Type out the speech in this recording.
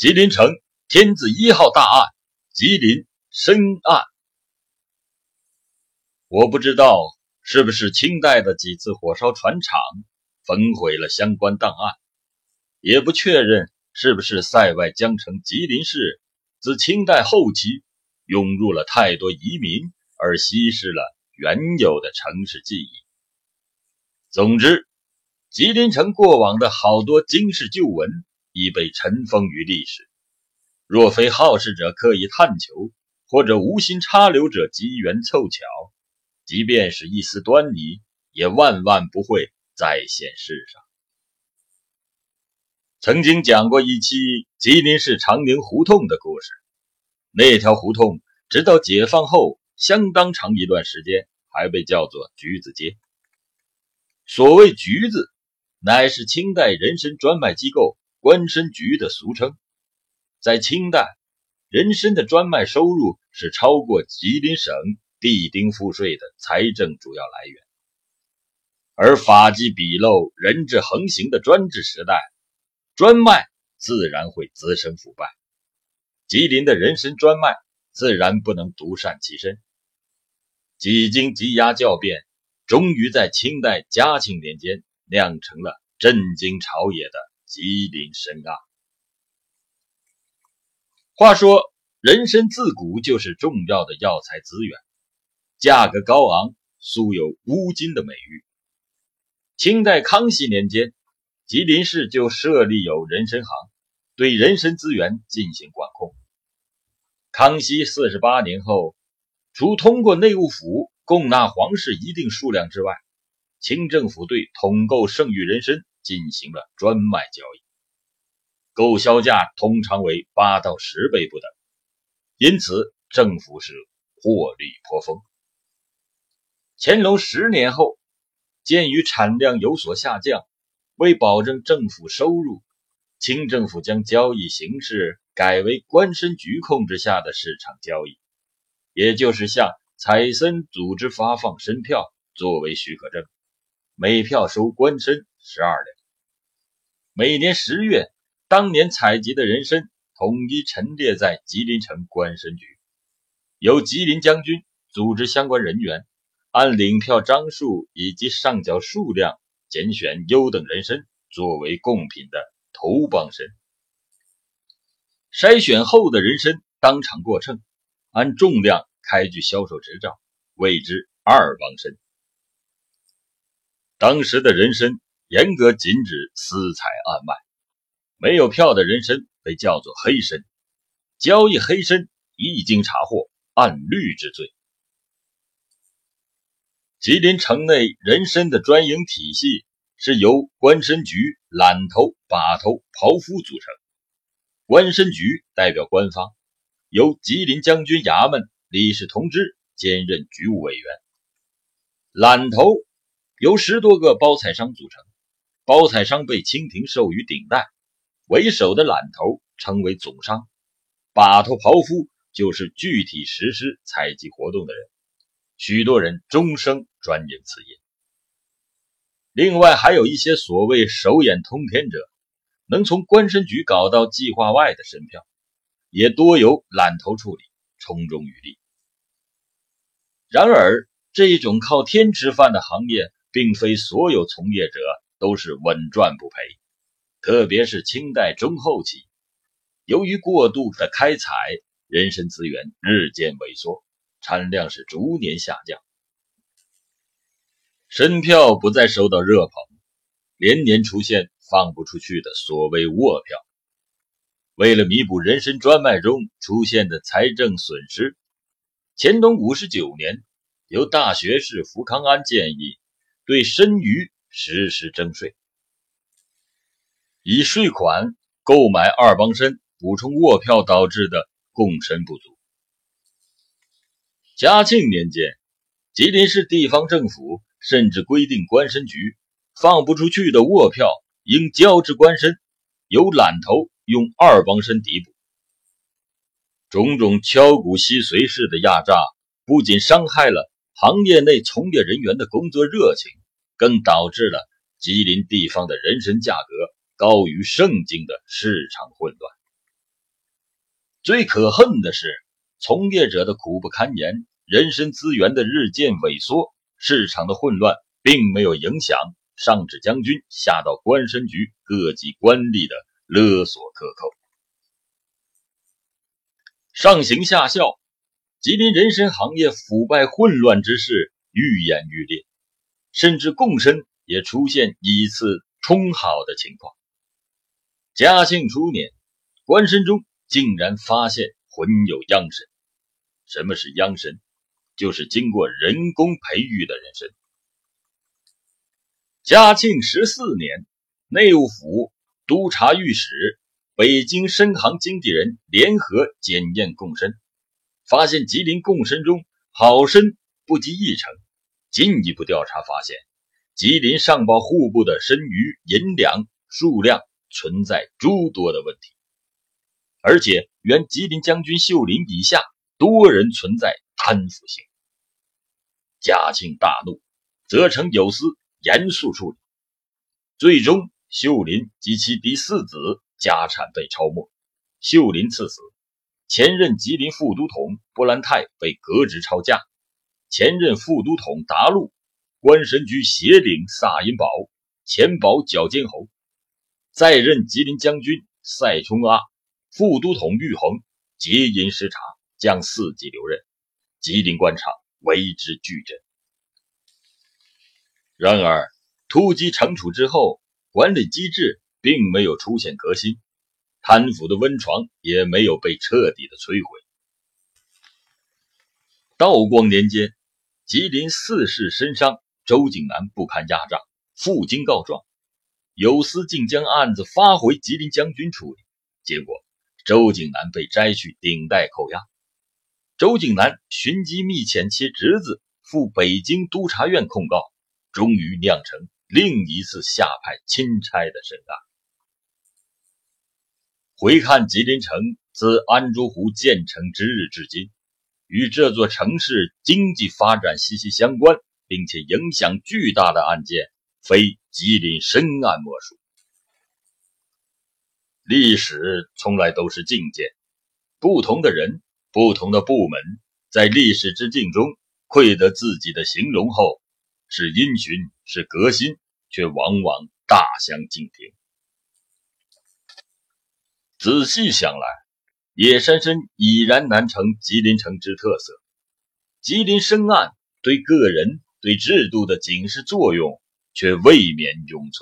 吉林城天字一号大案，吉林深案。我不知道是不是清代的几次火烧船厂焚毁了相关档案，也不确认是不是塞外江城吉林市自清代后期涌入了太多移民而稀释了原有的城市记忆。总之，吉林城过往的好多惊世旧闻。已被尘封于历史。若非好事者刻意探求，或者无心插柳者机缘凑巧，即便是一丝端倪，也万万不会再现世上。曾经讲过一期吉林市长宁胡同的故事，那条胡同直到解放后相当长一段时间还被叫做橘子街。所谓橘子，乃是清代人参专卖机构。官绅局的俗称，在清代，人参的专卖收入是超过吉林省地丁赋税的财政主要来源。而法纪笔漏、人质横行的专制时代，专卖自然会滋生腐败。吉林的人参专卖自然不能独善其身。几经积压校辩，终于在清代嘉庆年间酿成了震惊朝野的。吉林参案。话说，人参自古就是重要的药材资源，价格高昂，素有“乌金”的美誉。清代康熙年间，吉林市就设立有人参行，对人参资源进行管控。康熙四十八年后，除通过内务府供纳皇室一定数量之外，清政府对统购剩余人参。进行了专卖交易，购销价通常为八到十倍不等，因此政府是获利颇丰。乾隆十年后，鉴于产量有所下降，为保证政府收入，清政府将交易形式改为官绅局控制下的市场交易，也就是向采参组织发放参票作为许可证，每票收官绅。十二两。每年十月，当年采集的人参统一陈列在吉林城官绅局，由吉林将军组织相关人员，按领票张数以及上缴数量，拣选优等人参作为贡品的头帮参。筛选后的人参当场过秤，按重量开具销售执照，谓之二帮参。当时的人参。严格禁止私采暗卖，没有票的人参被叫做黑参，交易黑参一经查获，按律治罪。吉林城内人参的专营体系是由官绅局揽头、把头、刨夫组成，官绅局代表官方，由吉林将军衙门理事同知兼任局务委员，揽头由十多个包采商组成。包采商被清廷授予顶戴，为首的揽头称为总商，把头刨夫就是具体实施采集活动的人，许多人终生专营此业。另外还有一些所谓手眼通天者，能从官绅局搞到计划外的申票，也多由揽头处理，从中渔利。然而，这一种靠天吃饭的行业，并非所有从业者。都是稳赚不赔，特别是清代中后期，由于过度的开采，人参资源日渐萎缩，产量是逐年下降，参票不再受到热捧，连年出现放不出去的所谓卧票。为了弥补人参专卖中出现的财政损失，乾隆五十九年，由大学士福康安建议对参鱼。实施征税，以税款购买二帮参，补充卧票导致的供身不足。嘉庆年间，吉林市地方政府甚至规定，官绅局放不出去的卧票应交至官绅，由揽头用二帮参抵补。种种敲骨吸髓式的压榨，不仅伤害了行业内从业人员的工作热情。更导致了吉林地方的人参价格高于盛京的市场混乱。最可恨的是，从业者的苦不堪言，人身资源的日渐萎缩，市场的混乱，并没有影响上至将军，下到官绅局各级官吏的勒索克扣。上行下效，吉林人参行业腐败混乱之势愈演愈烈，甚至贡参也出现以次充好的情况。嘉庆初年，官绅中竟然发现混有央参。什么是央参？就是经过人工培育的人参。嘉庆十四年，内务府督察御史。北京参行经纪人联合检验贡参，发现吉林贡参中好参不及一成。进一步调查发现，吉林上报户部的参鱼银两数量存在诸多的问题，而且原吉林将军秀林以下多人存在贪腐性。嘉庆大怒，责成有司严肃处理。最终，秀林及其第四子。家产被抄没，秀林赐死。前任吉林副都统波兰泰被革职抄家，前任副都统达禄、官神局协领萨银宝、前保剿监侯，再任吉林将军赛冲阿、副都统玉衡皆因失察，将四级留任，吉林官场为之巨震。然而，突击惩处之后，管理机制。并没有出现革新，贪腐的温床也没有被彻底的摧毁。道光年间，吉林四世身伤周景南不堪压榨，赴京告状，有司竟将案子发回吉林将军处理，结果周景南被摘去顶戴扣押。周景南寻机密遣其侄子赴北京督察院控告，终于酿成另一次下派钦差的审案。回看吉林城自安珠湖建成之日至今，与这座城市经济发展息息相关，并且影响巨大的案件，非吉林深案莫属。历史从来都是境界，不同的人、不同的部门，在历史之境中窥得自己的形容后，是因循，是革新，却往往大相径庭。仔细想来，野山参已然难成吉林城之特色。吉林深暗对个人、对制度的警示作用，却未免永存。